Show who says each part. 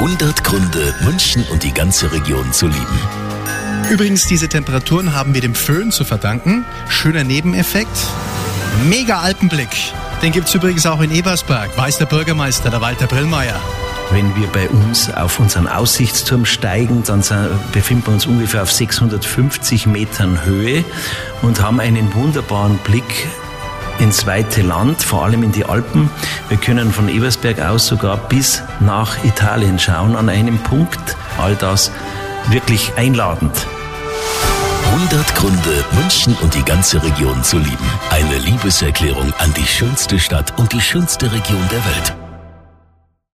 Speaker 1: 100 Gründe, München und die ganze Region zu lieben.
Speaker 2: Übrigens, diese Temperaturen haben wir dem Föhn zu verdanken. Schöner Nebeneffekt. Mega Alpenblick. Den gibt's übrigens auch in Ebersberg, weiß der Bürgermeister, der Walter Brillmeier.
Speaker 3: Wenn wir bei uns auf unseren Aussichtsturm steigen, dann befinden wir uns ungefähr auf 650 Metern Höhe und haben einen wunderbaren Blick ins weite Land, vor allem in die Alpen. Wir können von Ebersberg aus sogar bis nach Italien schauen an einem Punkt. All das wirklich einladend.
Speaker 1: 100 Gründe, München und die ganze Region zu lieben. Eine Liebeserklärung an die schönste Stadt und die schönste Region der Welt.